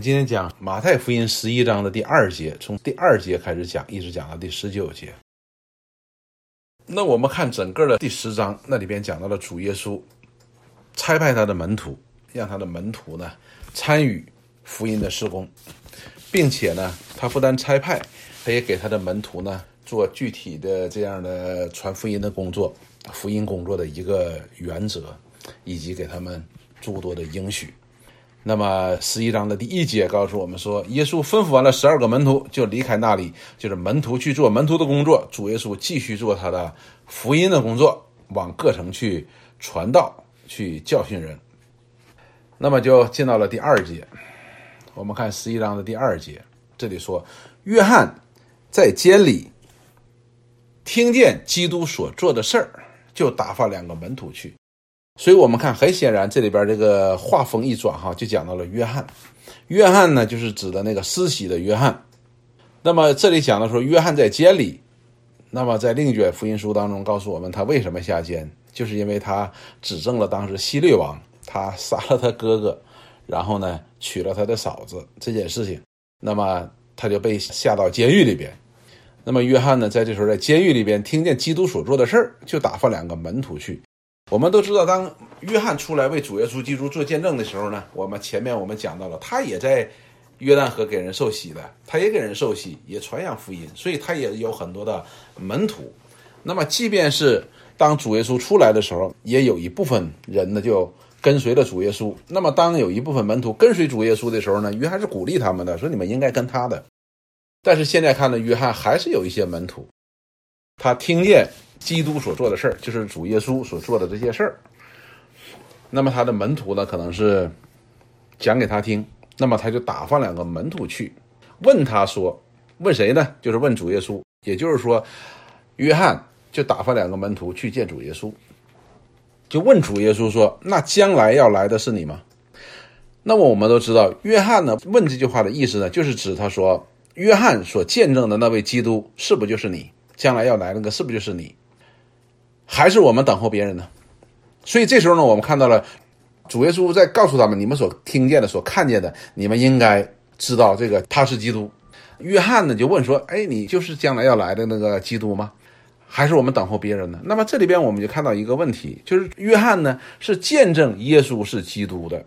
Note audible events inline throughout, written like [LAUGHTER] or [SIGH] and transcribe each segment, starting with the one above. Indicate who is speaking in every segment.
Speaker 1: 今天讲马太福音十一章的第二节，从第二节开始讲，一直讲到第十九节。那我们看整个的第十章，那里边讲到了主耶稣差派他的门徒，让他的门徒呢参与福音的施工，并且呢，他不但差派，他也给他的门徒呢做具体的这样的传福音的工作，福音工作的一个原则，以及给他们诸多的应许。那么十一章的第一节告诉我们说，耶稣吩咐完了十二个门徒，就离开那里，就是门徒去做门徒的工作，主耶稣继续做他的福音的工作，往各城去传道，去教训人。那么就进到了第二节，我们看十一章的第二节，这里说，约翰在监里听见基督所做的事儿，就打发两个门徒去。所以，我们看，很显然，这里边这个画风一转，哈，就讲到了约翰。约翰呢，就是指的那个施洗的约翰。那么，这里讲的说，约翰在监里。那么，在另一卷福音书当中，告诉我们他为什么下监，就是因为他指证了当时希律王，他杀了他哥哥，然后呢，娶了他的嫂子这件事情。那么，他就被下到监狱里边。那么，约翰呢，在这时候在监狱里边听见基督所做的事儿，就打发两个门徒去。我们都知道，当约翰出来为主耶稣基督做见证的时候呢，我们前面我们讲到了，他也在约旦河给人受洗的，他也给人受洗，也传扬福音，所以他也有很多的门徒。那么，即便是当主耶稣出来的时候，也有一部分人呢就跟随了主耶稣。那么，当有一部分门徒跟随主耶稣的时候呢，约翰是鼓励他们的，说你们应该跟他的。但是现在看呢，约翰还是有一些门徒，他听见。基督所做的事儿，就是主耶稣所做的这些事儿。那么他的门徒呢，可能是讲给他听。那么他就打发两个门徒去问他说：“问谁呢？就是问主耶稣。也就是说，约翰就打发两个门徒去见主耶稣，就问主耶稣说：‘那将来要来的是你吗？’那么我们都知道，约翰呢问这句话的意思呢，就是指他说，约翰所见证的那位基督，是不就是你？将来要来那个，是不就是你？”还是我们等候别人呢？所以这时候呢，我们看到了主耶稣在告诉他们：你们所听见的、所看见的，你们应该知道这个他是基督。约翰呢就问说：“哎，你就是将来要来的那个基督吗？还是我们等候别人呢？”那么这里边我们就看到一个问题，就是约翰呢是见证耶稣是基督的，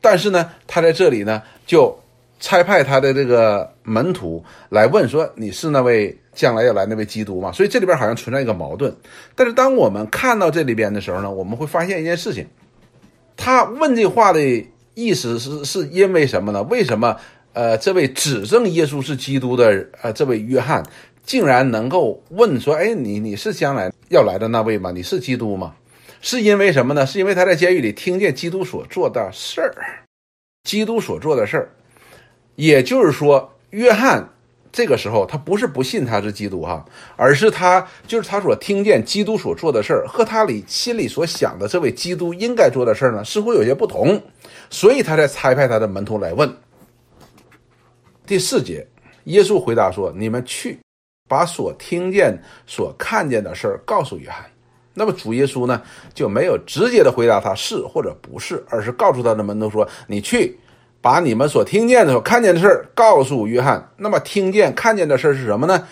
Speaker 1: 但是呢，他在这里呢就。差派他的这个门徒来问说：“你是那位将来要来那位基督嘛？”所以这里边好像存在一个矛盾。但是当我们看到这里边的时候呢，我们会发现一件事情：他问这话的意思是是因为什么呢？为什么呃，这位指证耶稣是基督的呃这位约翰竟然能够问说：“哎，你你是将来要来的那位吗？你是基督吗？”是因为什么呢？是因为他在监狱里听见基督所做的事儿，基督所做的事儿。也就是说，约翰这个时候他不是不信他是基督哈，而是他就是他所听见基督所做的事儿和他里心里所想的这位基督应该做的事儿呢，似乎有些不同，所以他才差派他的门徒来问。第四节，耶稣回答说：“你们去，把所听见、所看见的事儿告诉约翰。”那么主耶稣呢，就没有直接的回答他是或者不是，而是告诉他的门徒说：“你去。”把你们所听见的、所看见的事儿告诉约翰。那么，听见、看见的事儿是什么呢？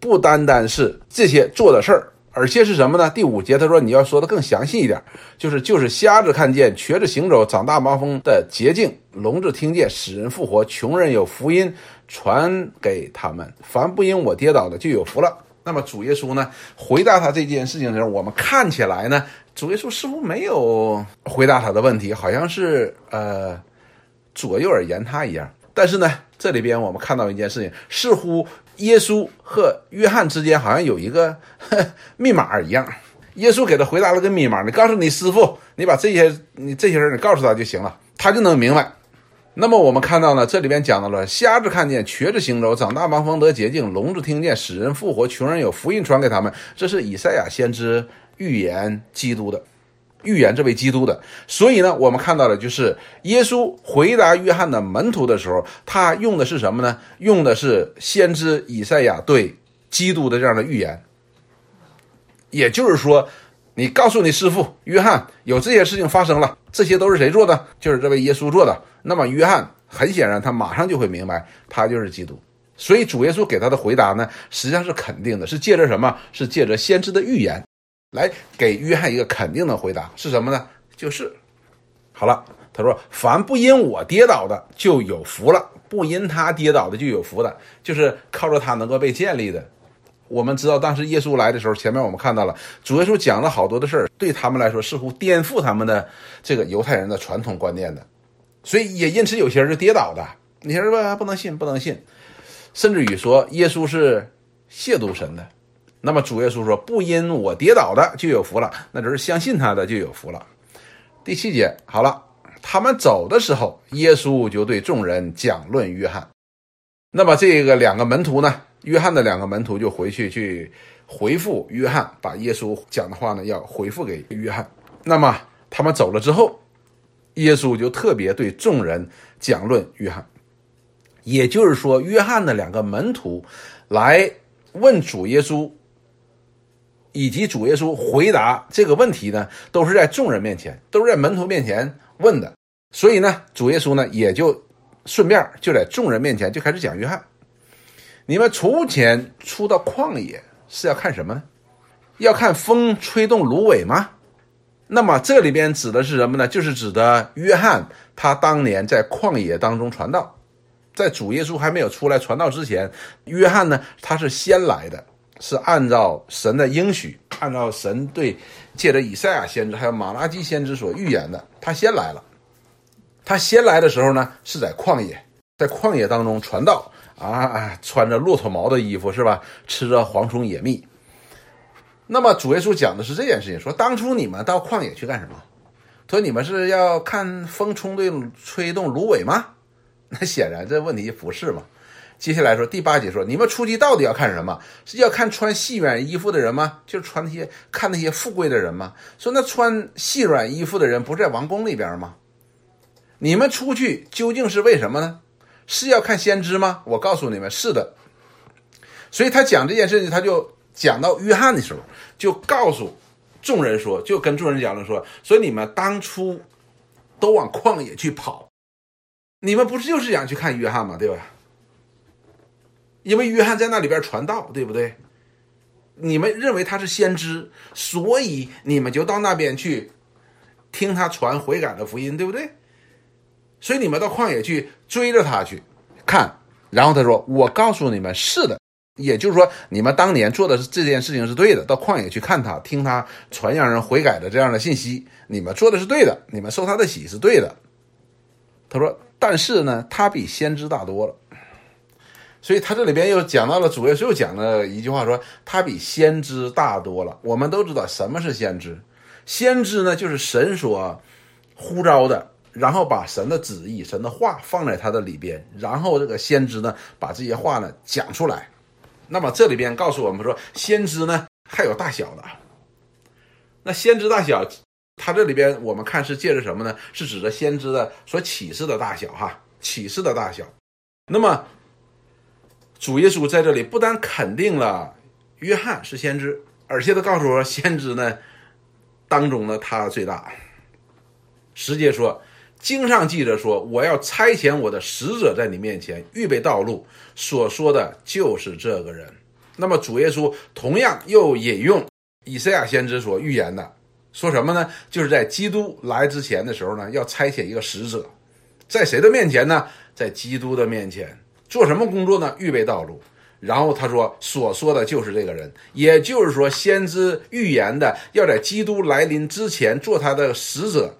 Speaker 1: 不单单是这些做的事儿，而且是什么呢？第五节他说：“你要说的更详细一点，就是就是瞎子看见、瘸子行走、长大麻风的捷径，聋子听见、使人复活、穷人有福音传给他们。凡不因我跌倒的，就有福了。”那么，主耶稣呢回答他这件事情的时候，我们看起来呢，主耶稣似乎没有回答他的问题，好像是呃。左右而言他一样，但是呢，这里边我们看到一件事情，似乎耶稣和约翰之间好像有一个密码一样。耶稣给他回答了个密码，你告诉你师傅，你把这些你这些人你告诉他就行了，他就能明白。那么我们看到呢，这里边讲到了瞎子看见，瘸子行走，长大盲风得洁净，聋子听见，使人复活，穷人有福音传给他们，这是以赛亚先知预言基督的。预言这位基督的，所以呢，我们看到的就是耶稣回答约翰的门徒的时候，他用的是什么呢？用的是先知以赛亚对基督的这样的预言。也就是说，你告诉你师傅约翰有这些事情发生了，这些都是谁做的？就是这位耶稣做的。那么约翰很显然，他马上就会明白，他就是基督。所以主耶稣给他的回答呢，实际上是肯定的，是借着什么？是借着先知的预言，来给约翰一个肯定的回答，是什么呢？就是，好了，他说：“凡不因我跌倒的，就有福了；不因他跌倒的，就有福的，就是靠着他能够被建立的。”我们知道，当时耶稣来的时候，前面我们看到了主耶稣讲了好多的事儿，对他们来说似乎颠覆他们的这个犹太人的传统观念的，所以也因此有些人就跌倒的。你说吧，不能信，不能信，甚至于说耶稣是亵渎神的。那么主耶稣说：“不因我跌倒的就有福了，那就是相信他的就有福了。”第七节好了，他们走的时候，耶稣就对众人讲论约翰。那么这个两个门徒呢？约翰的两个门徒就回去去回复约翰，把耶稣讲的话呢要回复给约翰。那么他们走了之后，耶稣就特别对众人讲论约翰。也就是说，约翰的两个门徒来问主耶稣，以及主耶稣回答这个问题呢，都是在众人面前，都是在门徒面前问的。所以呢，主耶稣呢也就顺便就在众人面前就开始讲约翰。你们从前出到旷野是要看什么呢？要看风吹动芦苇吗？那么这里边指的是什么呢？就是指的约翰，他当年在旷野当中传道，在主耶稣还没有出来传道之前，约翰呢他是先来的，是按照神的应许，按照神对借着以赛亚先知还有马拉基先知所预言的，他先来了。他先来的时候呢是在旷野，在旷野当中传道。啊，穿着骆驼毛的衣服是吧？吃着蝗虫野蜜。那么主耶稣讲的是这件事情，说当初你们到旷野去干什么？说你们是要看风冲对吹动芦苇吗？那显然这问题不是嘛。接下来说第八节说，你们出去到底要看什么？是要看穿细软衣服的人吗？就是穿那些看那些富贵的人吗？说那穿细软衣服的人不在王宫里边吗？你们出去究竟是为什么呢？是要看先知吗？我告诉你们，是的。所以他讲这件事情，他就讲到约翰的时候，就告诉众人说，就跟众人讲了说，所以你们当初都往旷野去跑，你们不是就是想去看约翰吗？对吧？因为约翰在那里边传道，对不对？你们认为他是先知，所以你们就到那边去听他传悔改的福音，对不对？所以你们到旷野去追着他去看，然后他说：“我告诉你们，是的，也就是说，你们当年做的是这件事情是对的。到旷野去看他，听他传让人悔改的这样的信息，你们做的是对的，你们受他的喜是对的。”他说：“但是呢，他比先知大多了。”所以他这里边又讲到了主耶稣又讲了一句话，说：“他比先知大多了。”我们都知道什么是先知，先知呢就是神所呼召的。然后把神的旨意、神的话放在他的里边，然后这个先知呢，把这些话呢讲出来。那么这里边告诉我们说，先知呢还有大小的。那先知大小，他这里边我们看是借着什么呢？是指着先知的所启示的大小哈，启示的大小。那么主耶稣在这里不但肯定了约翰是先知，而且他告诉我，先知呢当中呢他最大。直接说。经上记着说：“我要差遣我的使者在你面前预备道路。”所说的就是这个人。那么主耶稣同样又引用以赛亚先知所预言的，说什么呢？就是在基督来之前的时候呢，要差遣一个使者，在谁的面前呢？在基督的面前做什么工作呢？预备道路。然后他说所说的就是这个人，也就是说，先知预言的要在基督来临之前做他的使者。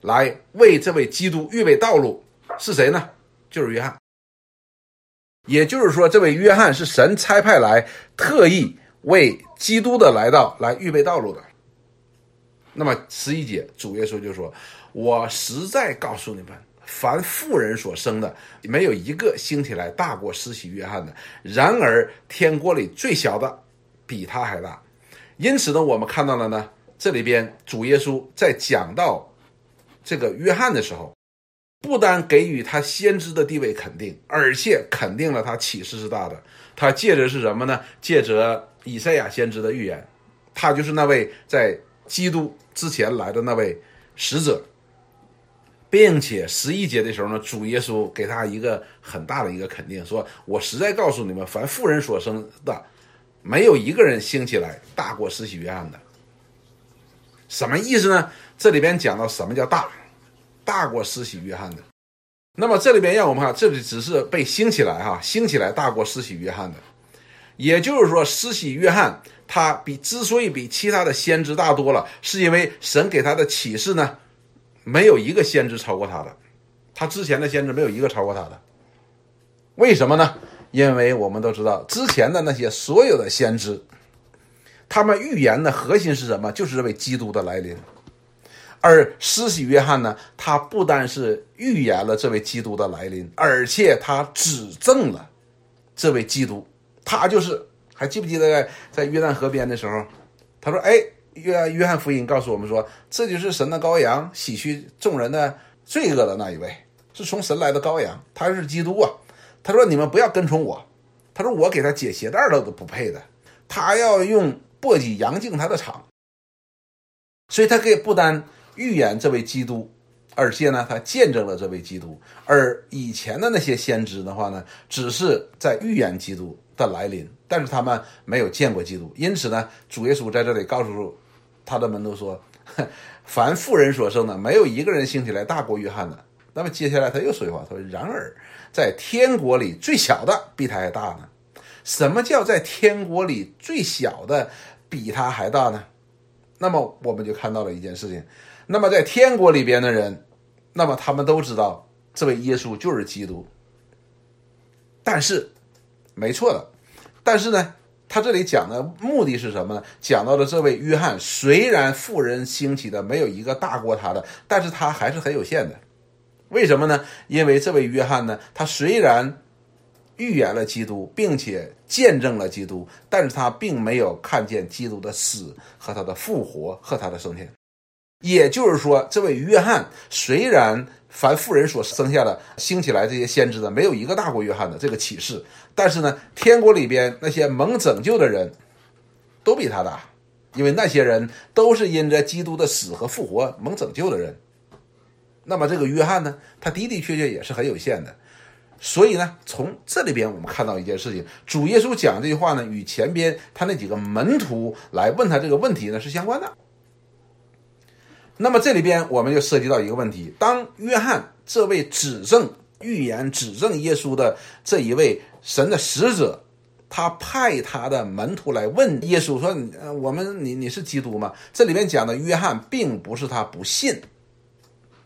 Speaker 1: 来为这位基督预备道路是谁呢？就是约翰。也就是说，这位约翰是神差派来特意为基督的来到来预备道路的。那么十一节，主耶稣就说：“我实在告诉你们，凡妇人所生的，没有一个兴起来大过施洗约翰的。然而天国里最小的比他还大。因此呢，我们看到了呢，这里边主耶稣在讲到。”这个约翰的时候，不单给予他先知的地位肯定，而且肯定了他启示是大的。他借着是什么呢？借着以赛亚先知的预言，他就是那位在基督之前来的那位使者，并且十一节的时候呢，主耶稣给他一个很大的一个肯定，说：“我实在告诉你们，凡妇人所生的，没有一个人兴起来大过施洗约翰的。”什么意思呢？这里边讲到什么叫大，大过施洗约翰的。那么这里边让我们看，这里只是被兴起来哈，兴起来大过施洗约翰的。也就是说，施洗约翰他比之所以比其他的先知大多了，是因为神给他的启示呢，没有一个先知超过他的，他之前的先知没有一个超过他的。为什么呢？因为我们都知道，之前的那些所有的先知，他们预言的核心是什么？就是这位基督的来临。而施洗约翰呢，他不单是预言了这位基督的来临，而且他指证了这位基督。他就是还记不记得在约旦河边的时候，他说：“哎，约约翰福音告诉我们说，这就是神的羔羊，洗去众人的罪恶的那一位，是从神来的羔羊，他是基督啊。”他说：“你们不要跟从我。”他说：“我给他解鞋带都都不配的，他要用簸箕扬净他的场。”所以，他可以不单预言这位基督。而且呢，他见证了这位基督，而以前的那些先知的话呢，只是在预言基督的来临，但是他们没有见过基督。因此呢，主耶稣在这里告诉他的门徒说：“ [LAUGHS] 凡妇人所生的，没有一个人兴起来大过约翰的。”那么接下来他又说一句话，他说：“然而，在天国里最小的比他还大呢。什么叫在天国里最小的比他还大呢？那么我们就看到了一件事情。”那么在天国里边的人，那么他们都知道这位耶稣就是基督。但是，没错的，但是呢，他这里讲的目的是什么呢？讲到了这位约翰，虽然富人兴起的没有一个大过他的，但是他还是很有限的。为什么呢？因为这位约翰呢，他虽然预言了基督，并且见证了基督，但是他并没有看见基督的死和他的复活和他的升天。也就是说，这位约翰虽然凡妇人所生下的兴起来这些先知的没有一个大过约翰的这个启示，但是呢，天国里边那些蒙拯救的人都比他大，因为那些人都是因着基督的死和复活蒙拯救的人。那么这个约翰呢，他的的确确也是很有限的。所以呢，从这里边我们看到一件事情：主耶稣讲这句话呢，与前边他那几个门徒来问他这个问题呢是相关的。那么这里边我们就涉及到一个问题：当约翰这位指证预言、指证耶稣的这一位神的使者，他派他的门徒来问耶稣说：“呃，我们你你是基督吗？”这里面讲的约翰并不是他不信，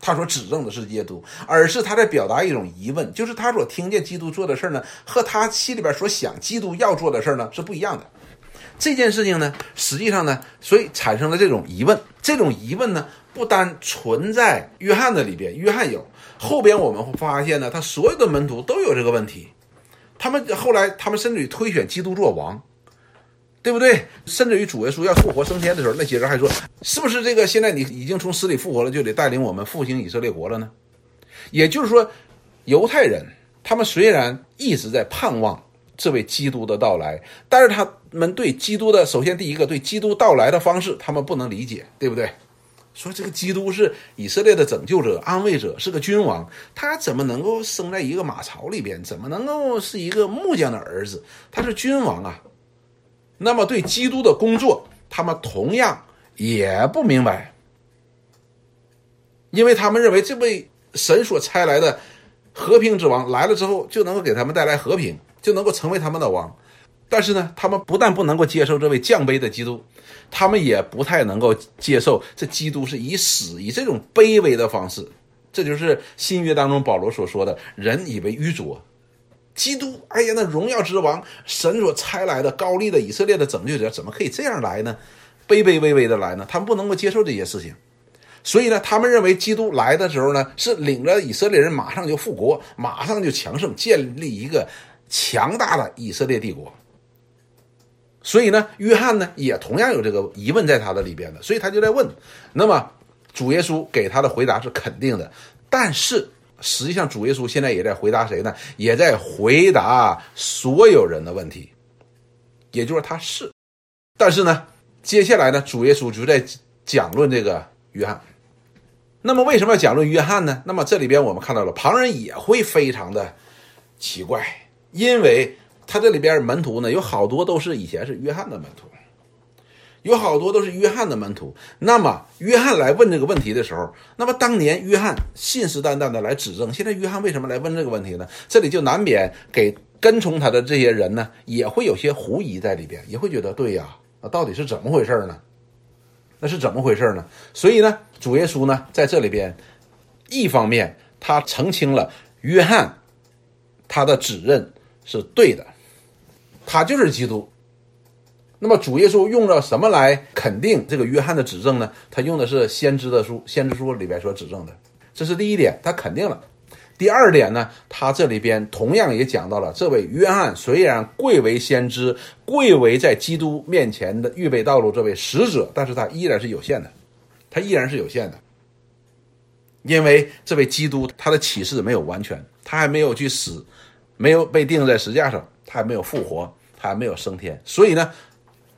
Speaker 1: 他所指证的是耶稣，而是他在表达一种疑问，就是他所听见基督做的事儿呢，和他心里边所想基督要做的事儿呢是不一样的。这件事情呢，实际上呢，所以产生了这种疑问。这种疑问呢，不单存在约翰的里边，约翰有，后边我们会发现呢，他所有的门徒都有这个问题。他们后来，他们甚至于推选基督做王，对不对？甚至于主耶稣要复活升天的时候，那些人还说，是不是这个现在你已经从死里复活了，就得带领我们复兴以色列国了呢？也就是说，犹太人他们虽然一直在盼望。这位基督的到来，但是他们对基督的首先第一个对基督到来的方式，他们不能理解，对不对？说这个基督是以色列的拯救者、安慰者，是个君王，他怎么能够生在一个马槽里边？怎么能够是一个木匠的儿子？他是君王啊！那么对基督的工作，他们同样也不明白，因为他们认为这位神所差来的和平之王来了之后，就能够给他们带来和平。就能够成为他们的王，但是呢，他们不但不能够接受这位降卑的基督，他们也不太能够接受这基督是以死以这种卑微的方式。这就是新约当中保罗所说的“人以为愚拙”。基督，哎呀，那荣耀之王，神所差来的高丽的以色列的拯救者，怎么可以这样来呢？卑卑微微的来呢？他们不能够接受这些事情，所以呢，他们认为基督来的时候呢，是领着以色列人马上就复国，马上就强盛，建立一个。强大的以色列帝国，所以呢，约翰呢也同样有这个疑问在他的里边的，所以他就在问。那么主耶稣给他的回答是肯定的，但是实际上主耶稣现在也在回答谁呢？也在回答所有人的问题，也就是他是。但是呢，接下来呢，主耶稣就在讲论这个约翰。那么为什么要讲论约翰呢？那么这里边我们看到了旁人也会非常的奇怪，因为他这里边门徒呢有好多都是以前是约翰的门徒，有好多都是约翰的门徒。那么约翰来问这个问题的时候，那么当年约翰信誓旦旦的来指证，现在约翰为什么来问这个问题呢？这里就难免给跟从他的这些人呢也会有些狐疑在里边，也会觉得对呀，那到底是怎么回事呢？那是怎么回事呢？所以呢，主耶稣呢在这里边，一方面他澄清了约翰他的指认是对的，他就是基督。那么主耶稣用了什么来肯定这个约翰的指证呢？他用的是先知的书，先知书里边所指证的，这是第一点，他肯定了。第二点呢，他这里边同样也讲到了，这位约翰虽然贵为先知，贵为在基督面前的预备道路这位使者，但是他依然是有限的，他依然是有限的，因为这位基督他的启示没有完全，他还没有去死，没有被钉在石架上，他还没有复活，他还没有升天，所以呢，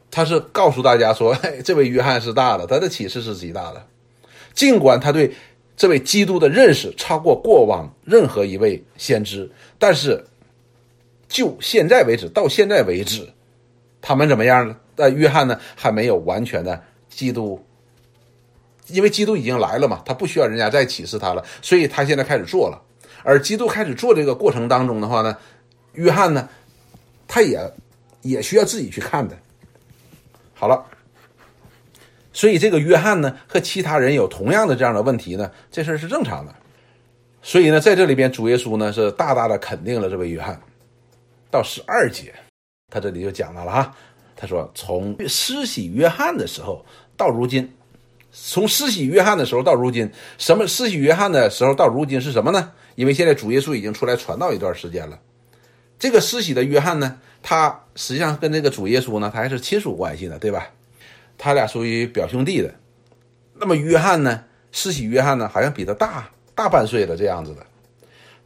Speaker 1: 他是告诉大家说，[LAUGHS] 这位约翰是大的，他的启示是极大的，尽管他对。这位基督的认识超过过往任何一位先知，但是就现在为止，到现在为止，他们怎么样呢？呃，约翰呢还没有完全的基督，因为基督已经来了嘛，他不需要人家再启示他了，所以他现在开始做了。而基督开始做这个过程当中的话呢，约翰呢，他也也需要自己去看的。好了。所以这个约翰呢和其他人有同样的这样的问题呢，这事儿是正常的。所以呢，在这里边主耶稣呢是大大的肯定了这位约翰。到十二节，他这里就讲到了哈，他说从施洗约翰的时候到如今，从施洗约翰的时候到如今，什么施洗约翰的时候到如今是什么呢？因为现在主耶稣已经出来传道一段时间了。这个施洗的约翰呢，他实际上跟这个主耶稣呢，他还是亲属关系的，对吧？他俩属于表兄弟的，那么约翰呢？施洗约翰呢？好像比他大大半岁了这样子的。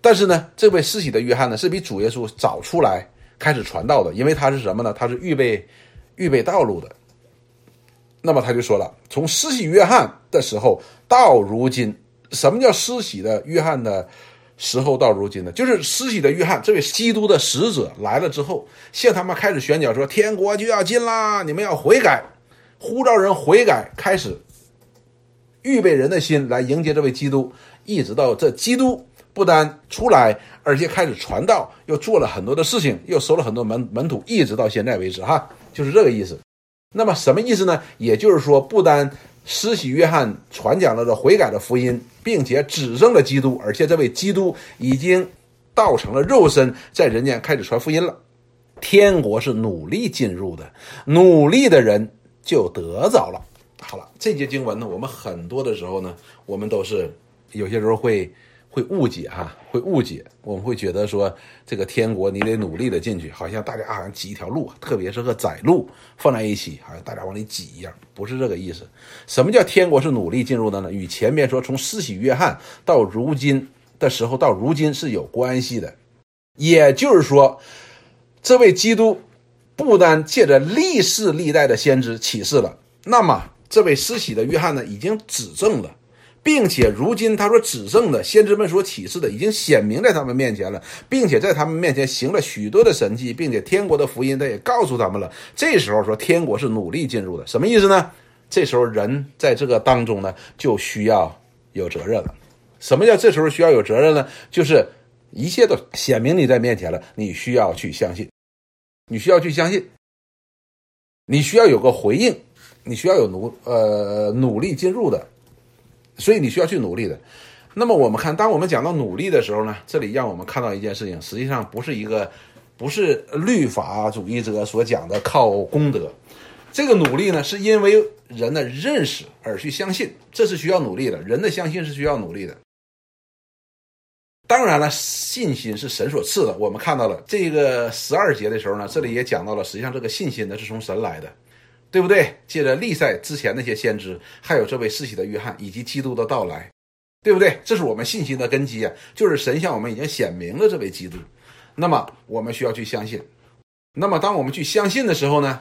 Speaker 1: 但是呢，这位施洗的约翰呢，是比主耶稣早出来开始传道的，因为他是什么呢？他是预备预备道路的。那么他就说了，从施洗约翰的时候到如今，什么叫施洗的约翰的时候到如今呢？就是施洗的约翰这位基督的使者来了之后，向他们开始宣讲说，天国就要进啦，你们要悔改。呼召人悔改，开始预备人的心来迎接这位基督，一直到这基督不单出来，而且开始传道，又做了很多的事情，又收了很多门门徒，一直到现在为止，哈，就是这个意思。那么什么意思呢？也就是说，不单施洗约翰传讲了这悔改的福音，并且指证了基督，而且这位基督已经道成了肉身，在人间开始传福音了。天国是努力进入的，努力的人。就得着了。好了，这节经文呢，我们很多的时候呢，我们都是有些时候会会误解哈，会误解。我们会觉得说，这个天国你得努力的进去，好像大家好像挤一条路，特别是和窄路放在一起，好像大家往里挤一样，不是这个意思。什么叫天国是努力进入的呢？与前面说从施洗约翰到如今的时候到如今是有关系的。也就是说，这位基督。不单借着历世历代的先知启示了，那么这位施洗的约翰呢，已经指证了，并且如今他说指证的先知们所启示的，已经显明在他们面前了，并且在他们面前行了许多的神迹，并且天国的福音他也告诉他们了。这时候说天国是努力进入的，什么意思呢？这时候人在这个当中呢，就需要有责任了。什么叫这时候需要有责任呢？就是一切都显明你在面前了，你需要去相信。你需要去相信，你需要有个回应，你需要有努呃努力进入的，所以你需要去努力的。那么我们看，当我们讲到努力的时候呢，这里让我们看到一件事情，实际上不是一个不是律法主义者所讲的靠功德，这个努力呢，是因为人的认识而去相信，这是需要努力的，人的相信是需要努力的。当然了，信心是神所赐的。我们看到了这个十二节的时候呢，这里也讲到了，实际上这个信心呢是从神来的，对不对？借着历赛之前那些先知，还有这位世袭的约翰以及基督的到来，对不对？这是我们信心的根基啊，就是神向我们已经显明了这位基督。那么我们需要去相信。那么当我们去相信的时候呢，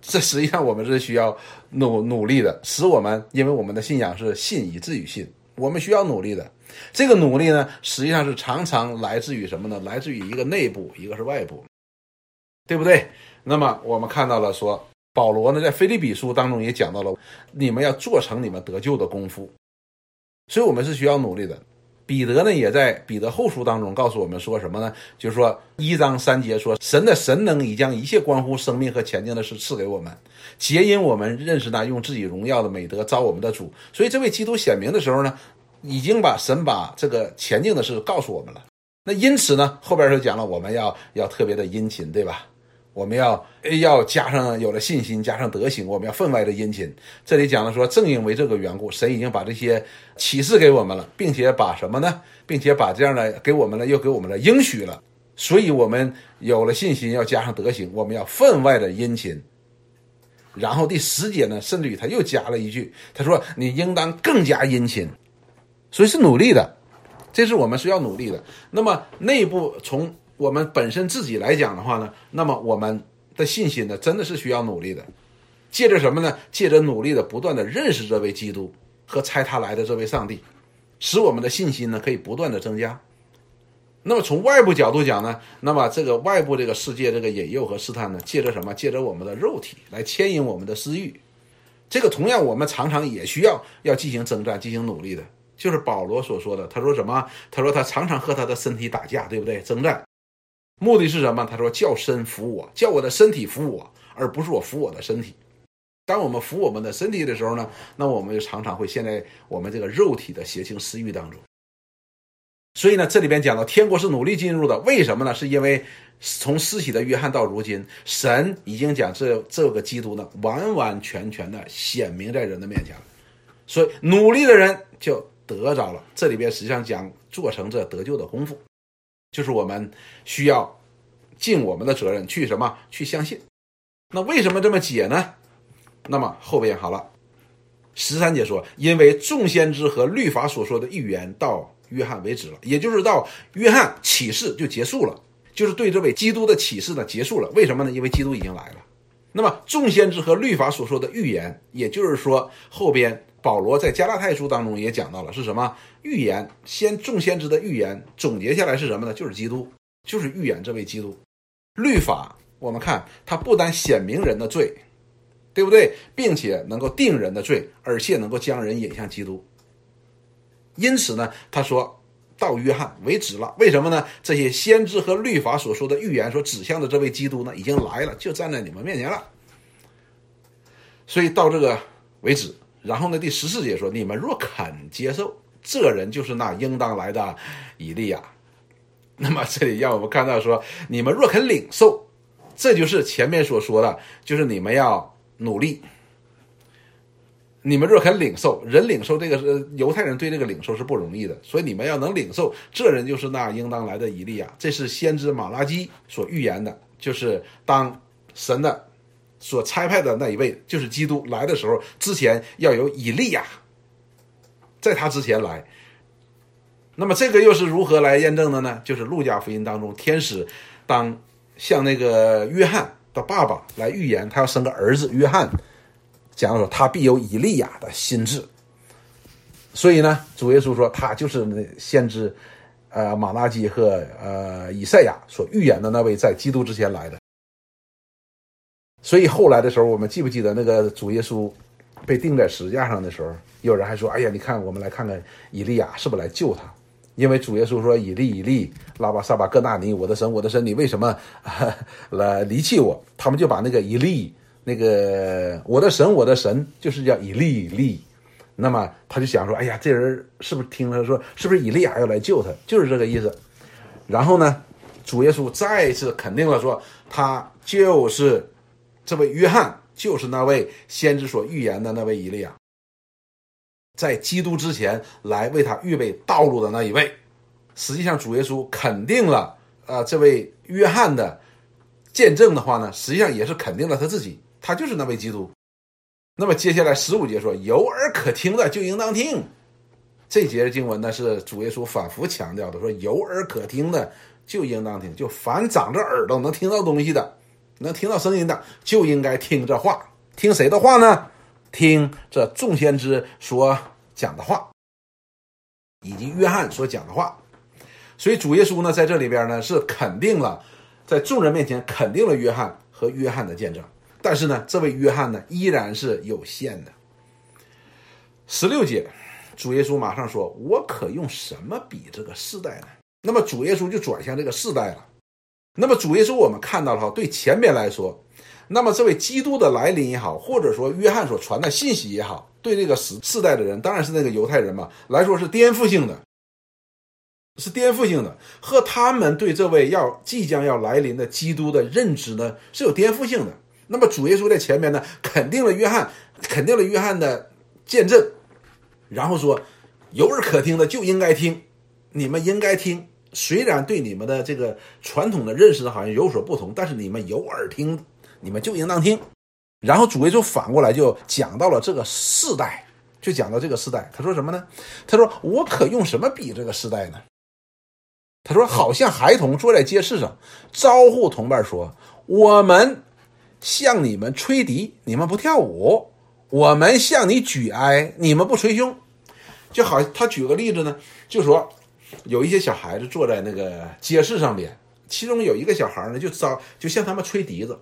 Speaker 1: 这实际上我们是需要努努力的，使我们因为我们的信仰是信以至于信。我们需要努力的。这个努力呢，实际上是常常来自于什么呢？来自于一个内部，一个是外部，对不对？那么我们看到了说，保罗呢在腓立比书当中也讲到了，你们要做成你们得救的功夫，所以我们是需要努力的。彼得呢，也在彼得后书当中告诉我们说什么呢？就是说一章三节说，神的神能已将一切关乎生命和前进的事赐给我们，皆因我们认识那用自己荣耀的美德招我们的主。所以这位基督显明的时候呢，已经把神把这个前进的事告诉我们了。那因此呢，后边就讲了，我们要要特别的殷勤，对吧？我们要要加上有了信心，加上德行，我们要分外的殷勤。这里讲了说，正因为这个缘故，神已经把这些启示给我们了，并且把什么呢？并且把这样的给我们了，又给我们了应许了。所以，我们有了信心，要加上德行，我们要分外的殷勤。然后第十节呢，甚至于他又加了一句，他说：“你应当更加殷勤。”所以是努力的，这是我们是要努力的。那么内部从。我们本身自己来讲的话呢，那么我们的信心呢，真的是需要努力的。借着什么呢？借着努力的不断的认识这位基督和猜他来的这位上帝，使我们的信心呢可以不断的增加。那么从外部角度讲呢，那么这个外部这个世界这个引诱和试探呢，借着什么？借着我们的肉体来牵引我们的私欲。这个同样我们常常也需要要进行征战、进行努力的。就是保罗所说的，他说什么？他说他常常和他的身体打架，对不对？征战。目的是什么？他说：“叫身服我，叫我的身体服我，而不是我服我的身体。当我们服我们的身体的时候呢，那我们就常常会陷在我们这个肉体的邪情私欲当中。所以呢，这里边讲到天国是努力进入的，为什么呢？是因为从施洗的约翰到如今，神已经将这这个基督呢，完完全全的显明在人的面前了。所以努力的人就得着了。这里边实际上讲做成这得救的功夫。”就是我们需要尽我们的责任去什么去相信，那为什么这么解呢？那么后边好了，十三节说，因为众先知和律法所说的预言到约翰为止了，也就是到约翰启示就结束了，就是对这位基督的启示呢结束了。为什么呢？因为基督已经来了。那么众先知和律法所说的预言，也就是说后边。保罗在加拉太书当中也讲到了是什么预言？先众先知的预言总结下来是什么呢？就是基督，就是预言这位基督。律法我们看它不单显明人的罪，对不对？并且能够定人的罪，而且能够将人引向基督。因此呢，他说到约翰为止了。为什么呢？这些先知和律法所说的预言所指向的这位基督呢，已经来了，就站在你们面前了。所以到这个为止。然后呢？第十四节说：“你们若肯接受，这人就是那应当来的以利亚。”那么这里让我们看到说：“你们若肯领受，这就是前面所说的，就是你们要努力。你们若肯领受，人领受这个是犹太人对这个领受是不容易的，所以你们要能领受，这人就是那应当来的以利亚。这是先知马拉基所预言的，就是当神的。”所差派的那一位就是基督来的时候，之前要有以利亚，在他之前来。那么这个又是如何来验证的呢？就是路加福音当中，天使当向那个约翰的爸爸来预言，他要生个儿子约翰，讲说他必有以利亚的心智。所以呢，主耶稣说他就是那先知，呃，马拉基和呃以赛亚所预言的那位在基督之前来的。所以后来的时候，我们记不记得那个主耶稣被钉在石架上的时候，有人还说：“哎呀，你看，我们来看看以利亚是不是来救他？”因为主耶稣说：“以利以利，拉巴萨巴哥纳尼，我的神，我的神，你为什么 [LAUGHS] 来离弃我？”他们就把那个以利，那个我的神，我的神，就是叫以利以利。那么他就想说：“哎呀，这人是不是听了说，是不是以利亚要来救他？就是这个意思。”然后呢，主耶稣再一次肯定了说：“他就是。”这位约翰就是那位先知所预言的那位以利亚，在基督之前来为他预备道路的那一位。实际上，主耶稣肯定了啊，这位约翰的见证的话呢，实际上也是肯定了他自己，他就是那位基督。那么接下来十五节说：“有耳可听的就应当听。”这节的经文呢是主耶稣反复强调的，说：“有耳可听的就应当听，就凡长着耳朵能听到东西的。”能听到声音的就应该听这话，听谁的话呢？听这众先知所讲的话。以及约翰所讲的话。所以主耶稣呢，在这里边呢是肯定了，在众人面前肯定了约翰和约翰的见证。但是呢，这位约翰呢依然是有限的。十六节，主耶稣马上说：“我可用什么比这个世代呢？”那么主耶稣就转向这个世代了。那么主耶稣我们看到了哈，对前边来说，那么这位基督的来临也好，或者说约翰所传的信息也好，对这个时世代的人，当然是那个犹太人嘛来说是颠覆性的，是颠覆性的，和他们对这位要即将要来临的基督的认知呢是有颠覆性的。那么主耶稣在前面呢，肯定了约翰，肯定了约翰的见证，然后说，有耳可听的就应该听，你们应该听，虽然对你们的这个传统的认识好像有所不同，但是你们有耳听，你们就应当听。然后主耶稣反过来就讲到了这个世代，就讲到这个世代，他说什么呢？他说我可用什么比这个世代呢？他说好像孩童坐在街市上，招呼同伴说，我们。向你们吹笛，你们不跳舞；我们向你举哀，你们不捶胸。就好，他举个例子呢，就说有一些小孩子坐在那个街市上边，其中有一个小孩呢，就招就向他们吹笛子。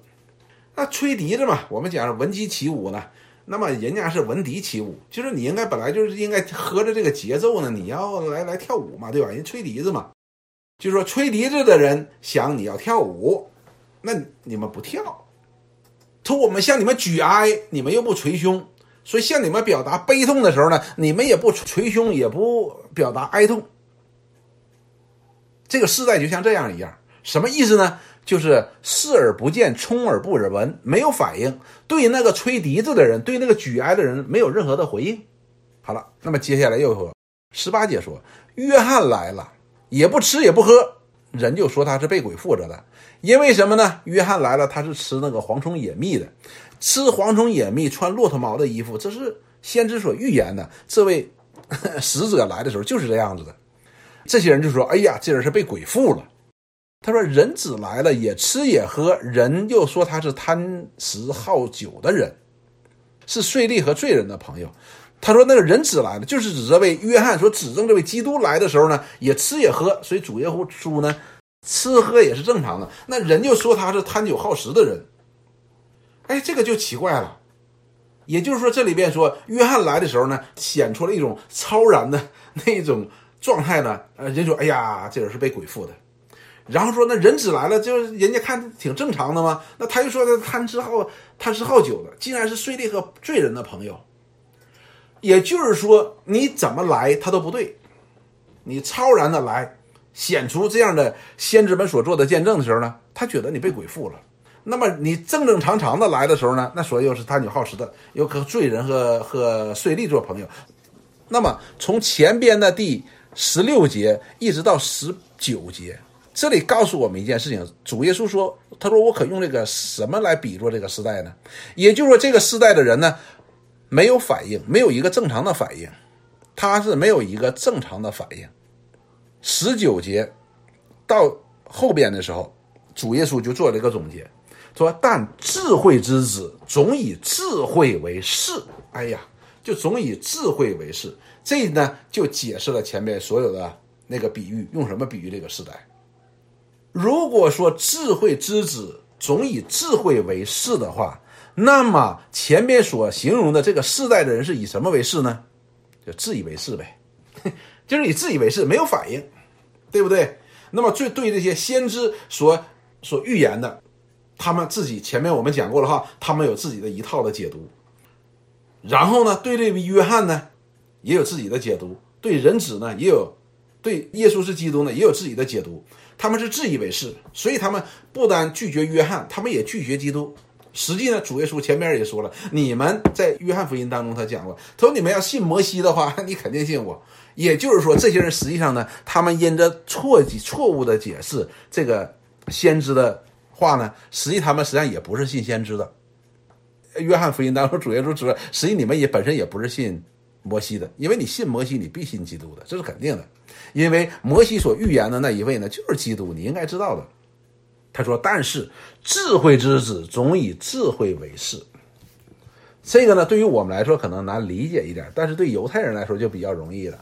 Speaker 1: 那吹笛子嘛，我们讲闻鸡起舞呢，那么人家是闻笛起舞，就是你应该本来就是应该合着这个节奏呢，你要来来跳舞嘛，对吧？人吹笛子嘛，就是说吹笛子的人想你要跳舞，那你们不跳。说我们向你们举哀，你们又不捶胸；所以向你们表达悲痛的时候呢，你们也不捶胸，也不表达哀痛。这个世代就像这样一样，什么意思呢？就是视而不见，充耳不闻，没有反应。对那个吹笛子的人，对那个举哀的人，没有任何的回应。好了，那么接下来又说，十八节说，约翰来了，也不吃也不喝，人就说他是被鬼附着的。因为什么呢？约翰来了，他是吃那个蝗虫野蜜的，吃蝗虫野蜜，穿骆驼毛的衣服，这是先知所预言的。这位 [LAUGHS] 使者来的时候就是这样子的。这些人就说：“哎呀，这人是被鬼附了。”他说：“人子来了，也吃也喝，人又说他是贪食好酒的人，是税吏和罪人的朋友。”他说：“那个人子来了，就是指这位约翰所指证这位基督来的时候呢，也吃也喝，所以主耶稣呢。”吃喝也是正常的，那人就说他是贪酒好食的人，哎，这个就奇怪了。也就是说，这里边说约翰来的时候呢，显出了一种超然的 [LAUGHS] 那种状态呢。呃，人说，哎呀，这人是被鬼附的。然后说，那人只来了，就是人家看挺正常的嘛。那他又说他贪吃好贪吃好酒的，竟然是税吏和罪人的朋友。也就是说，你怎么来他都不对，你超然的来。显出这样的先知们所做的见证的时候呢，他觉得你被鬼附了。那么你正正常常的来的时候呢，那所以又是贪女好食的，又和罪人和和税吏做朋友。那么从前边的第十六节一直到十九节，这里告诉我们一件事情：主耶稣说，他说我可用这个什么来比作这个时代呢？也就是说，这个时代的人呢，没有反应，没有一个正常的反应，他是没有一个正常的反应。十九节到后边的时候，主耶稣就做了一个总结，说：“但智慧之子总以智慧为事。”哎呀，就总以智慧为事。这呢，就解释了前面所有的那个比喻，用什么比喻这个时代？如果说智慧之子总以智慧为事的话，那么前面所形容的这个世代的人是以什么为事呢？就自以为是呗。[LAUGHS] 就是你自以为是，没有反应，对不对？那么最对这些先知所所预言的，他们自己前面我们讲过了哈，他们有自己的一套的解读。然后呢，对这位约翰呢，也有自己的解读；对人子呢，也有对耶稣是基督呢，也有自己的解读。他们是自以为是，所以他们不单拒绝约翰，他们也拒绝基督。实际呢，主耶稣前面也说了，你们在约翰福音当中他讲过，他说你们要信摩西的话，[LAUGHS] 你肯定信我。也就是说，这些人实际上呢，他们因着错解、错误的解释这个先知的话呢，实际他们实际上也不是信先知的。约翰福音当中，主耶稣说，实际你们也本身也不是信摩西的，因为你信摩西，你必信基督的，这是肯定的。因为摩西所预言的那一位呢，就是基督，你应该知道的。他说：“但是智慧之子总以智慧为事。”这个呢，对于我们来说可能难理解一点，但是对犹太人来说就比较容易了。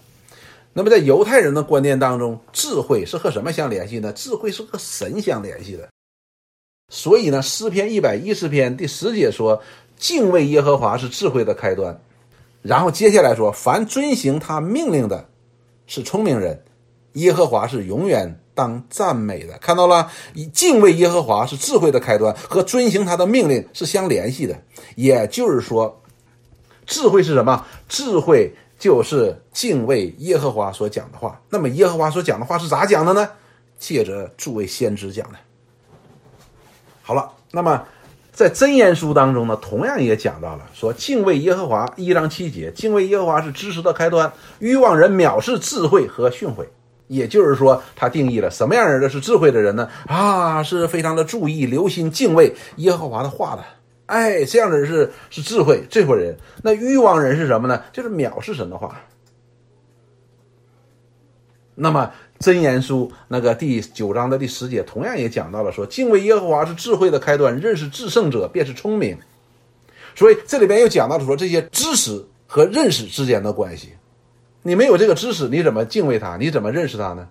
Speaker 1: 那么在犹太人的观念当中，智慧是和什么相联系呢？智慧是和神相联系的。所以呢，诗篇一百一十篇第十节说：“敬畏耶和华是智慧的开端。”然后接下来说：“凡遵行他命令的，是聪明人。耶和华是永远当赞美的。”看到了，以敬畏耶和华是智慧的开端，和遵行他的命令是相联系的。也就是说，智慧是什么？智慧就是敬畏耶和华所讲的话。那么，耶和华所讲的话是咋讲的呢？借着诸位先知讲的。好了，那么在真言书当中呢，同样也讲到了说敬畏耶和华一章七节，敬畏耶和华是知识的开端。欲望人藐视智慧和训诲，也就是说，他定义了什么样人的是智慧的人呢？啊，是非常的注意、留心、敬畏耶和华的话的。哎，这样的人是是智慧这伙人。那欲望人是什么呢？就是藐视神的话。那么。真言书那个第九章的第十节，同样也讲到了说，敬畏耶和华是智慧的开端，认识至圣者便是聪明。所以这里边又讲到了说，这些知识和认识之间的关系。你没有这个知识，你怎么敬畏他？你怎么认识他呢？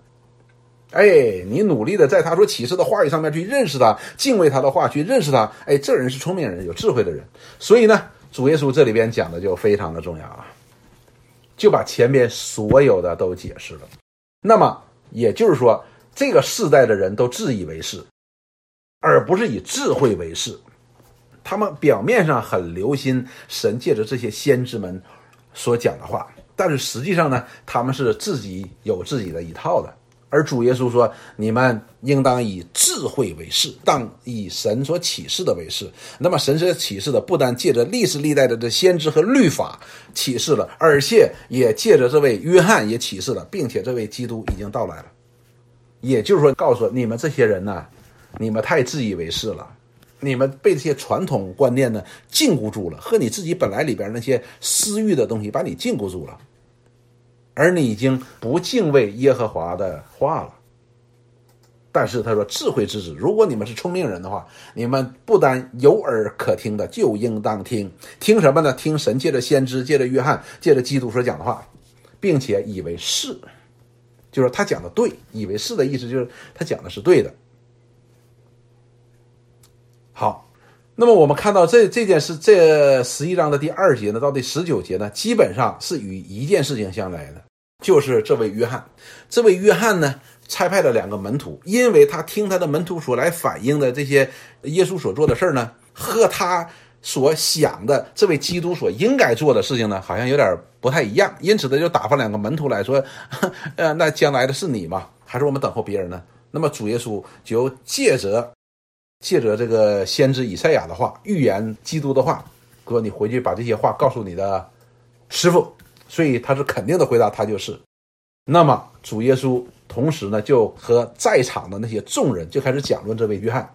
Speaker 1: 哎，你努力的在他所启示的话语上面去认识他，敬畏他的话，去认识他。哎，这人是聪明人，有智慧的人。所以呢，主耶稣这里边讲的就非常的重要啊，就把前边所有的都解释了。那么。也就是说，这个世代的人都自以为是，而不是以智慧为是。他们表面上很留心神借着这些先知们所讲的话，但是实际上呢，他们是自己有自己的一套的。而主耶稣说：“你们应当以智慧为是，当以神所启示的为是。那么神所启示的，不但借着历史历代的这先知和律法启示了，而且也借着这位约翰也启示了，并且这位基督已经到来了。也就是说，告诉你们这些人呢，你们太自以为是了，你们被这些传统观念呢禁锢住了，和你自己本来里边那些私欲的东西把你禁锢住了。”而你已经不敬畏耶和华的话了。但是他说：“智慧之子，如果你们是聪明人的话，你们不但有耳可听的，就应当听。听什么呢？听神借着先知、借着约翰、借着基督所讲的话，并且以为是，就是他讲的对。以为是的意思就是他讲的是对的。好，那么我们看到这这件事，这十一章的第二节呢，到第十九节呢，基本上是与一件事情相来的。就是这位约翰，这位约翰呢，差派了两个门徒，因为他听他的门徒所来反映的这些耶稣所做的事儿呢，和他所想的这位基督所应该做的事情呢，好像有点不太一样，因此呢，就打发两个门徒来说，[LAUGHS] 呃，那将来的是你吗？还是我们等候别人呢？那么主耶稣就借着借着这个先知以赛亚的话预言基督的话，说你回去把这些话告诉你的师傅。所以他是肯定的回答，他就是。那么主耶稣同时呢，就和在场的那些众人就开始讲论这位约翰。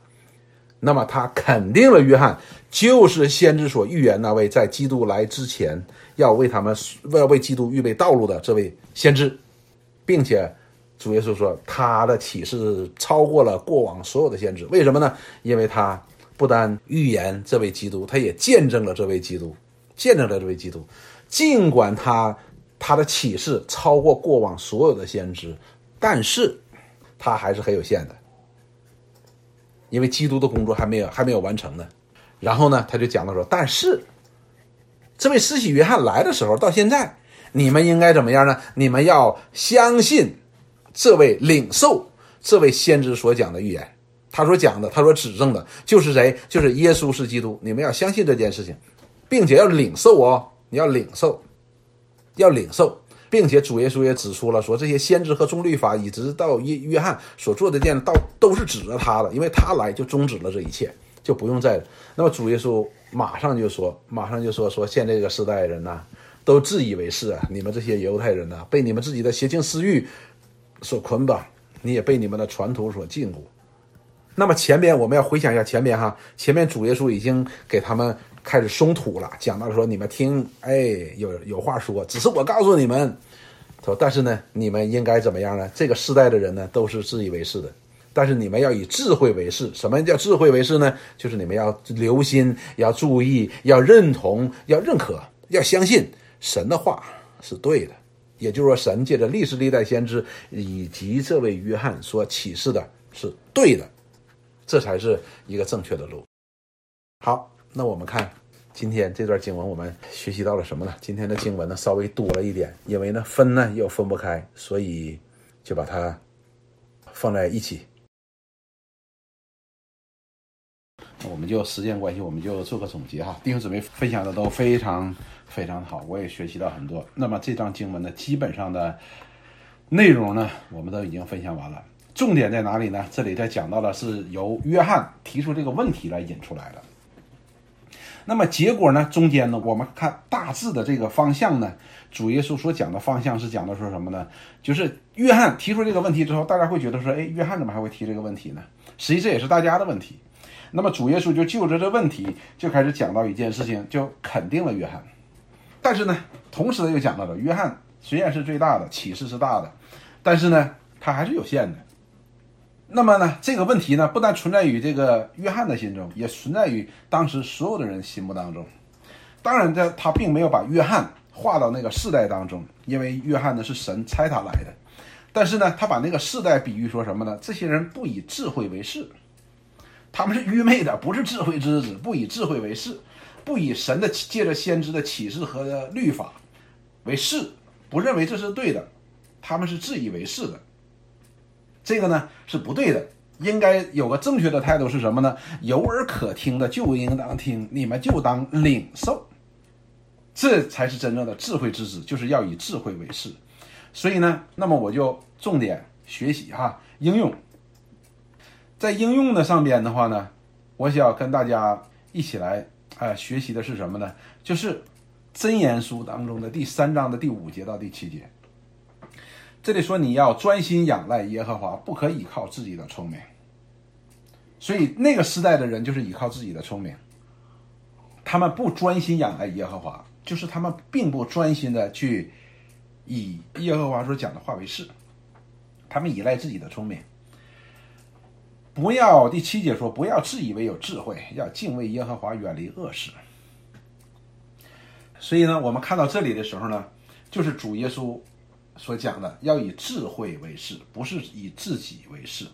Speaker 1: 那么他肯定了约翰就是先知所预言那位在基督来之前要为他们要为基督预备道路的这位先知，并且主耶稣说他的启示超过了过往所有的先知。为什么呢？因为他不但预言这位基督，他也见证了这位基督，见证了这位基督。尽管他他的启示超过过往所有的先知，但是他还是很有限的，因为基督的工作还没有还没有完成呢。然后呢，他就讲到说，但是这位施洗约翰来的时候，到现在你们应该怎么样呢？你们要相信这位领受这位先知所讲的预言，他所讲的，他所指证的，就是谁？就是耶稣是基督。你们要相信这件事情，并且要领受哦。你要领受，要领受，并且主耶稣也指出了说，这些先知和中律法，一直到约约翰所做的件，到都是指着他的，因为他来就终止了这一切，就不用再。那么主耶稣马上就说，马上就说说，现在这个时代人呐，都自以为是啊！你们这些犹太人呐，被你们自己的邪情私欲所捆绑，你也被你们的传统所禁锢。那么前边我们要回想一下前边哈，前面主耶稣已经给他们。开始松土了，讲到说你们听，哎，有有话说，只是我告诉你们，说但是呢，你们应该怎么样呢？这个时代的人呢，都是自以为是的，但是你们要以智慧为是。什么叫智慧为是呢？就是你们要留心，要注意，要认同，要认可，要相信神的话是对的，也就是说，神借着历史历代先知以及这位约翰所启示的是对的，这才是一个正确的路。好，那我们看今天这段经文，我们学习到了什么呢？今天的经文呢稍微多了一点，因为呢分呢又分不开，所以就把它放在一起。那我们就时间关系，我们就做个总结哈。弟兄姊妹分享的都非常非常好，我也学习到很多。那么这章经文呢，基本上的内容呢，我们都已经分享完了。重点在哪里呢？这里在讲到的是由约翰提出这个问题来引出来的。那么结果呢？中间呢，我们看大致的这个方向呢，主耶稣所讲的方向是讲的说什么呢？就是约翰提出这个问题之后，大家会觉得说，哎，约翰怎么还会提这个问题呢？实际这也是大家的问题。那么主耶稣就就着这问题就开始讲到一件事情，就肯定了约翰。但是呢，同时又讲到了约翰虽然是最大的启示是大的，但是呢，他还是有限的。那么呢，这个问题呢，不但存在于这个约翰的心中，也存在于当时所有的人心目当中。当然，这他并没有把约翰划到那个世代当中，因为约翰呢是神差他来的。但是呢，他把那个世代比喻说什么呢？这些人不以智慧为事。他们是愚昧的，不是智慧之子，不以智慧为事，不以神的借着先知的启示和律法为事，不认为这是对的，他们是自以为是的。这个呢是不对的，应该有个正确的态度是什么呢？有耳可听的就应当听，你们就当领受，这才是真正的智慧之子，就是要以智慧为事。所以呢，那么我就重点学习哈，应用。在应用的上边的话呢，我想跟大家一起来哎学习的是什么呢？就是《真言书》当中的第三章的第五节到第七节。这里说你要专心仰赖耶和华，不可依靠自己的聪明。所以那个时代的人就是依靠自己的聪明，他们不专心仰赖耶和华，就是他们并不专心的去以耶和华所讲的话为是，他们依赖自己的聪明。不要第七节说，不要自以为有智慧，要敬畏耶和华，远离恶事。所以呢，我们看到这里的时候呢，就是主耶稣所讲的，要以智慧为事，不是以自己为事。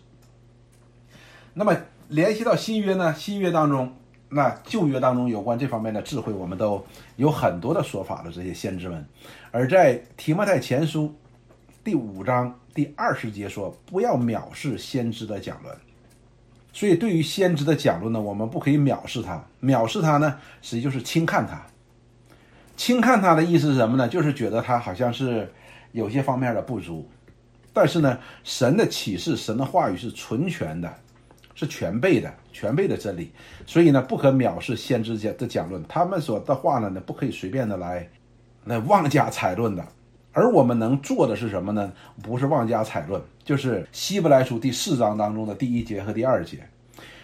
Speaker 1: 那么联系到新约呢，新约当中，那旧约当中有关这方面的智慧，我们都有很多的说法的这些先知们。而在提摩太前书第五章第二十节说，不要藐视先知的讲论。所以，对于先知的讲论呢，我们不可以藐视他。藐视他呢，实际就是轻看他。轻看他的意思是什么呢？就是觉得他好像是有些方面的不足。但是呢，神的启示、神的话语是纯全的，是全备的、全备的真理。所以呢，不可藐视先知讲的讲论。他们说的话呢，呢不可以随便的来来妄加采论的。而我们能做的是什么呢？不是妄加采论，就是希伯来书第四章当中的第一节和第二节。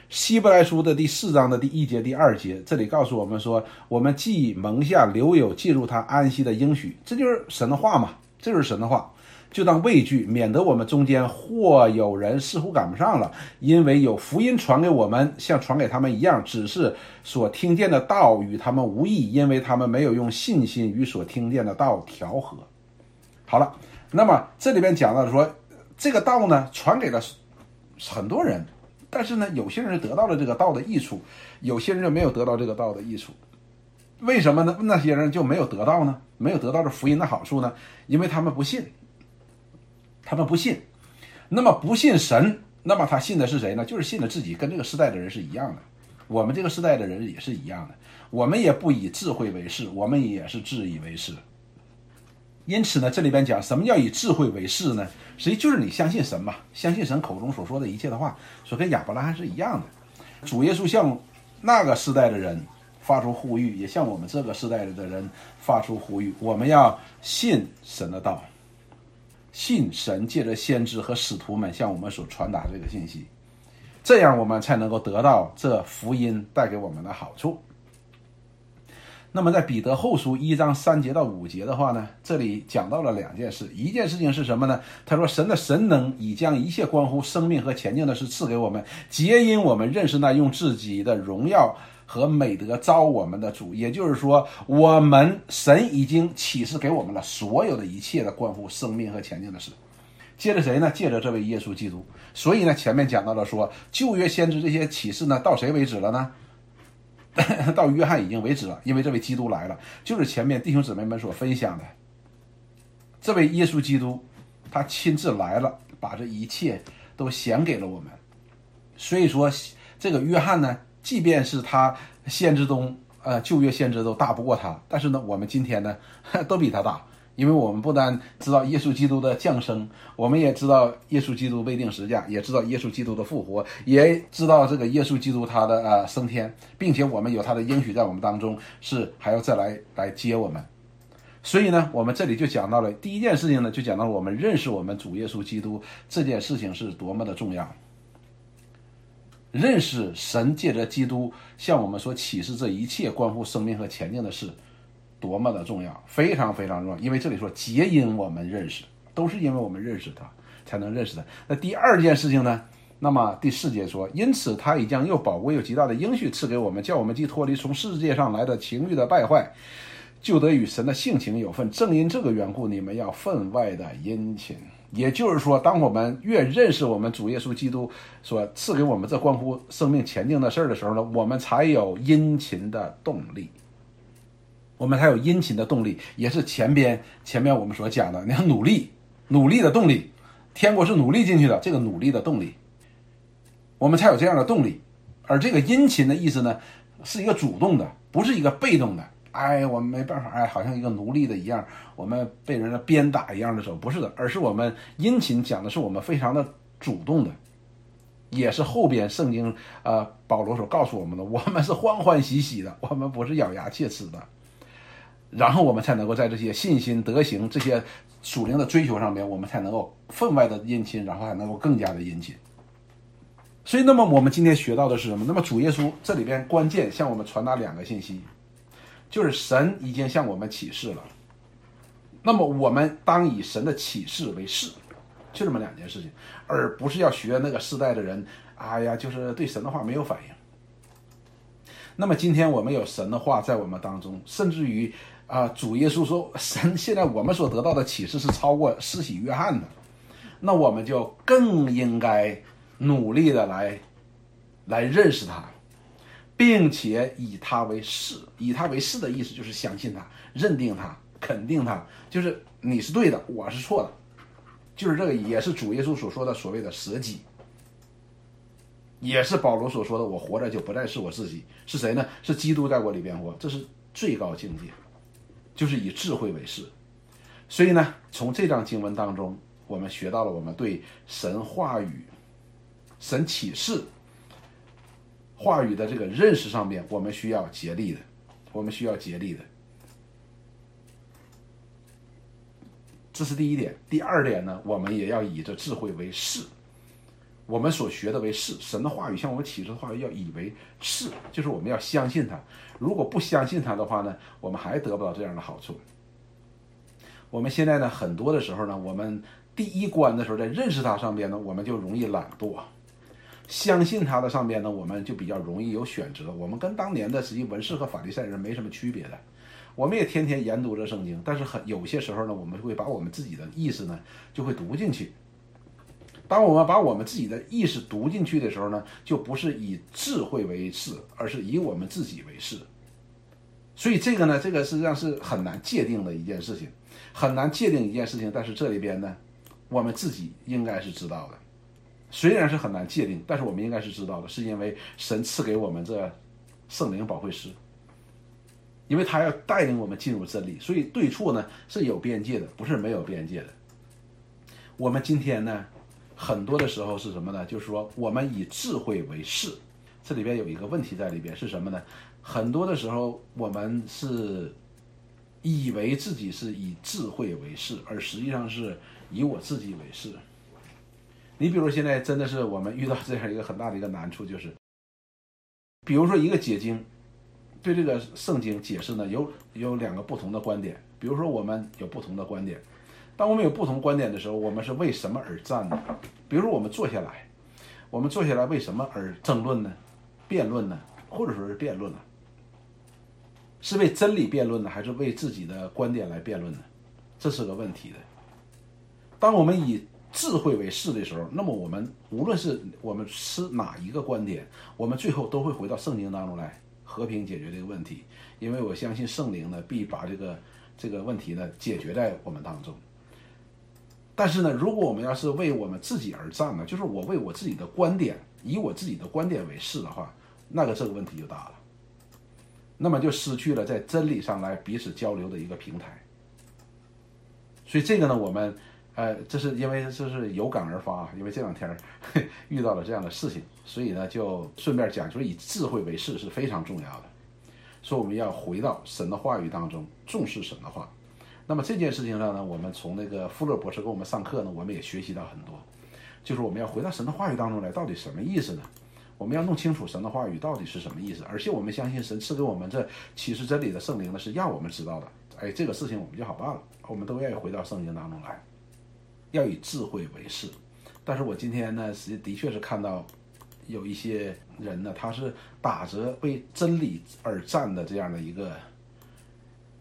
Speaker 1: 希伯来书的第四章的第一节、第二节，这里告诉我们说，我们既蒙下留有进入他安息的应许，这就是神的话嘛，这是神的话，就当畏惧，免得我们中间或有人似乎赶不上了，因为有福音传给我们，像传给他们一样，只是所听见的道与他们无异，因为他们没有用信心与所听见的道调和。好了，那么这里边讲到说，这个道呢传给了很多人，但是呢，有些人是得到了这个道的益处，有些人就没有得到这个道的益处。为什么呢？那些人就没有得到呢？没有得到这福音的好处呢？因为他们不信，他们不信。那么不信神，那么他信的是谁呢？就是信的自己，跟这个时代的人是一样的。我们这个时代的人也是一样的，我们也不以智慧为事，我们也是自以为是。因此呢，这里边讲什么叫以智慧为事呢？实际就是你相信神嘛，相信神口中所说的一切的话，所跟亚伯拉罕是一样的。主耶稣向那个时代的人发出呼吁，也向我们这个时代的人发出呼吁：我们要信神的道，信神借着先知和使徒们向我们所传达这个信息，这样我们才能够得到这福音带给我们的好处。那么在彼得后书一章三节到五节的话呢，这里讲到了两件事。一件事情是什么呢？他说神的神能已将一切关乎生命和前进的事赐给我们，皆因我们认识那用自己的荣耀和美德招我们的主。也就是说，我们神已经启示给我们了所有的一切的关乎生命和前进的事。借着谁呢？借着这位耶稣基督。所以呢，前面讲到了说，旧约先知这些启示呢，到谁为止了呢？[LAUGHS] 到约翰已经为止了，因为这位基督来了，就是前面弟兄姊妹们所分享的，这位耶稣基督，他亲自来了，把这一切都显给了我们。所以说，这个约翰呢，即便是他先知中，呃，旧约先知都大不过他，但是呢，我们今天呢，[LAUGHS] 都比他大。因为我们不单知道耶稣基督的降生，我们也知道耶稣基督被钉十架，也知道耶稣基督的复活，也知道这个耶稣基督他的呃升天，并且我们有他的应许在我们当中，是还要再来来接我们。所以呢，我们这里就讲到了第一件事情呢，就讲到了我们认识我们主耶稣基督这件事情是多么的重要。认识神借着基督向我们所启示这一切关乎生命和前进的事。多么的重要，非常非常重要，因为这里说皆因我们认识，都是因为我们认识他才能认识他。那第二件事情呢？那么第四节说，因此他已将又宝贵又极大的应许赐给我们，叫我们既脱离从世界上来的情欲的败坏，就得与神的性情有份。正因这个缘故，你们要分外的殷勤。也就是说，当我们越认识我们主耶稣基督所赐给我们这关乎生命前进的事儿的时候呢，我们才有殷勤的动力。我们才有殷勤的动力，也是前边前面我们所讲的，你看努力努力的动力，天国是努力进去的，这个努力的动力，我们才有这样的动力。而这个殷勤的意思呢，是一个主动的，不是一个被动的。哎，我们没办法，哎，好像一个奴隶的一样，我们被人家鞭打一样的时候，不是的，而是我们殷勤讲的是我们非常的主动的，也是后边圣经呃保罗所告诉我们的，我们是欢欢喜喜的，[LAUGHS] 我们不是咬牙切齿的。然后我们才能够在这些信心、德行这些属灵的追求上面，我们才能够分外的殷勤，然后还能够更加的殷勤。所以，那么我们今天学到的是什么？那么主耶稣这里边关键向我们传达两个信息，就是神已经向我们启示了。那么我们当以神的启示为是，就这么两件事情，而不是要学那个世代的人。哎呀，就是对神的话没有反应。那么今天我们有神的话在我们当中，甚至于。啊，主耶稣说，神现在我们所得到的启示是超过施洗约翰的，那我们就更应该努力的来，来认识他，并且以他为是，以他为是的意思就是相信他，认定他，肯定他，就是你是对的，我是错的，就是这个，也是主耶稣所说的所谓的舍己，也是保罗所说的，我活着就不再是我自己，是谁呢？是基督在我里边活，这是最高境界。就是以智慧为事，所以呢，从这章经文当中，我们学到了我们对神话语、神启示话语的这个认识上面，我们需要竭力的，我们需要竭力的。这是第一点。第二点呢，我们也要以这智慧为是，我们所学的为是，神的话语向我们启示的话语要以为是，就是我们要相信它。如果不相信他的话呢，我们还得不到这样的好处。我们现在呢，很多的时候呢，我们第一关的时候在认识他上边呢，我们就容易懒惰；相信他的上边呢，我们就比较容易有选择。我们跟当年的实际文士和法利赛人没什么区别的。我们也天天研读着圣经，但是很有些时候呢，我们会把我们自己的意思呢，就会读进去。当我们把我们自己的意识读进去的时候呢，就不是以智慧为是，而是以我们自己为是。所以这个呢，这个实际上是很难界定的一件事情，很难界定一件事情。但是这里边呢，我们自己应该是知道的。虽然是很难界定，但是我们应该是知道的，是因为神赐给我们这圣灵保惠师，因为他要带领我们进入真理。所以对错呢是有边界的，不是没有边界的。我们今天呢？很多的时候是什么呢？就是说，我们以智慧为是，这里边有一个问题在里边是什么呢？很多的时候，我们是以为自己是以智慧为是，而实际上是以我自己为是。你比如现在真的是我们遇到这样一个很大的一个难处，就是，比如说一个解经，对这个圣经解释呢，有有两个不同的观点，比如说我们有不同的观点。当我们有不同观点的时候，我们是为什么而战呢？比如说，我们坐下来，我们坐下来为什么而争论呢？辩论呢？或者说是辩论呢。是为真理辩论呢，还是为自己的观点来辩论呢？这是个问题的。当我们以智慧为是的时候，那么我们无论是我们持哪一个观点，我们最后都会回到圣经当中来和平解决这个问题。因为我相信圣灵呢，必把这个这个问题呢解决在我们当中。但是呢，如果我们要是为我们自己而战呢，就是我为我自己的观点，以我自己的观点为是的话，那个这个问题就大了。那么就失去了在真理上来彼此交流的一个平台。所以这个呢，我们。呃，这是因为这是有感而发，因为这两天遇到了这样的事情，所以呢，就顺便讲，就是以智慧为事是非常重要的。说我们要回到神的话语当中，重视神的话。那么这件事情上呢，我们从那个富勒博士给我们上课呢，我们也学习到很多，就是我们要回到神的话语当中来，到底什么意思呢？我们要弄清楚神的话语到底是什么意思，而且我们相信神赐给我们这启示真理的圣灵呢，是让我们知道的。哎，这个事情我们就好办了，我们都愿意回到圣经当中来。要以智慧为事，但是我今天呢，实的确是看到有一些人呢，他是打着为真理而战的这样的一个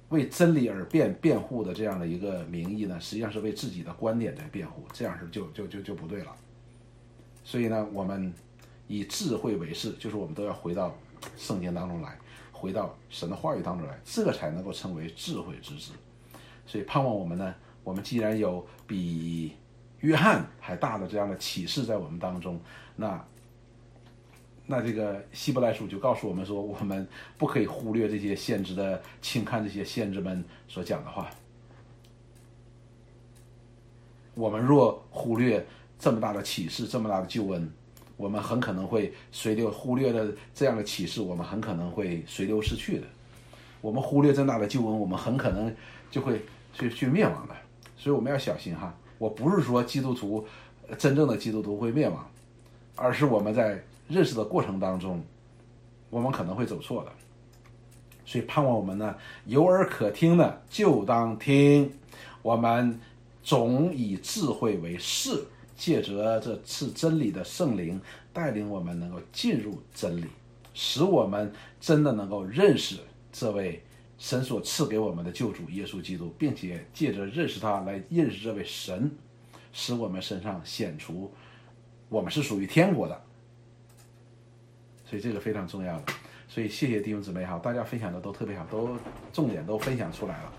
Speaker 1: 为真理而辩辩护的这样的一个名义呢，实际上是为自己的观点在辩护，这样是就就就就不对了。所以呢，我们以智慧为事，就是我们都要回到圣经当中来，回到神的话语当中来，这才能够称为智慧之子。所以盼望我们呢。我们既然有比约翰还大的这样的启示在我们当中，那那这个希伯来书就告诉我们说，我们不可以忽略这些先知的轻看这些先知们所讲的话。我们若忽略这么大的启示，这么大的救恩，我们很可能会随流忽略了这样的启示，我们很可能会随流失去的。我们忽略这么大的救恩，我们很可能就会去去灭亡的。所以我们要小心哈！我不是说基督徒真正的基督徒会灭亡，而是我们在认识的过程当中，我们可能会走错的。所以盼望我们呢，有耳可听的就当听。我们总以智慧为事，借着这次真理的圣灵带领我们，能够进入真理，使我们真的能够认识这位。神所赐给我们的救主耶稣基督，并且借着认识他来认识这位神，使我们身上显出我们是属于天国的。所以这个非常重要的。所以谢谢弟兄姊妹哈，大家分享的都特别好，都重点都分享出来了。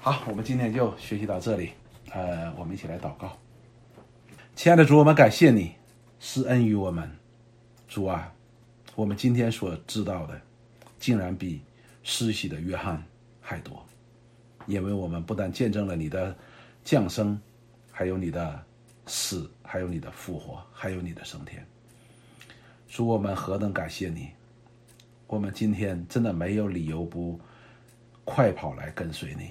Speaker 1: 好，我们今天就学习到这里。呃，我们一起来祷告。亲爱的主，我们感谢你施恩于我们。主啊，我们今天所知道的，竟然比。施洗的约翰还多，因为我们不但见证了你的降生，还有你的死，还有你的复活，还有你的升天。主，我们何等感谢你！我们今天真的没有理由不快跑来跟随你，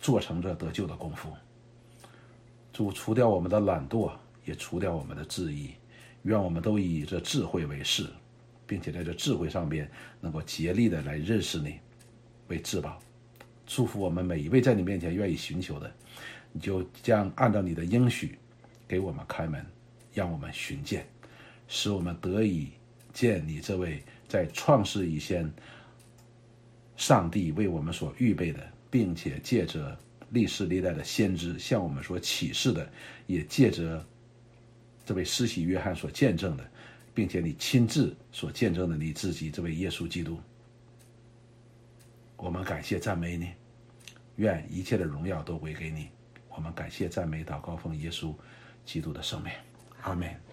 Speaker 1: 做成这得救的功夫。主，除掉我们的懒惰，也除掉我们的质疑，愿我们都以这智慧为事。并且在这智慧上边能够竭力的来认识你，为至宝，祝福我们每一位在你面前愿意寻求的，你就将按照你的应许给我们开门，让我们寻见，使我们得以见你这位在创世以前，上帝为我们所预备的，并且借着历史历代的先知向我们所启示的，也借着这位施洗约翰所见证的。并且你亲自所见证的你自己这位耶稣基督，我们感谢赞美你，愿一切的荣耀都归给你。我们感谢赞美到高峰耶稣基督的圣名，阿门。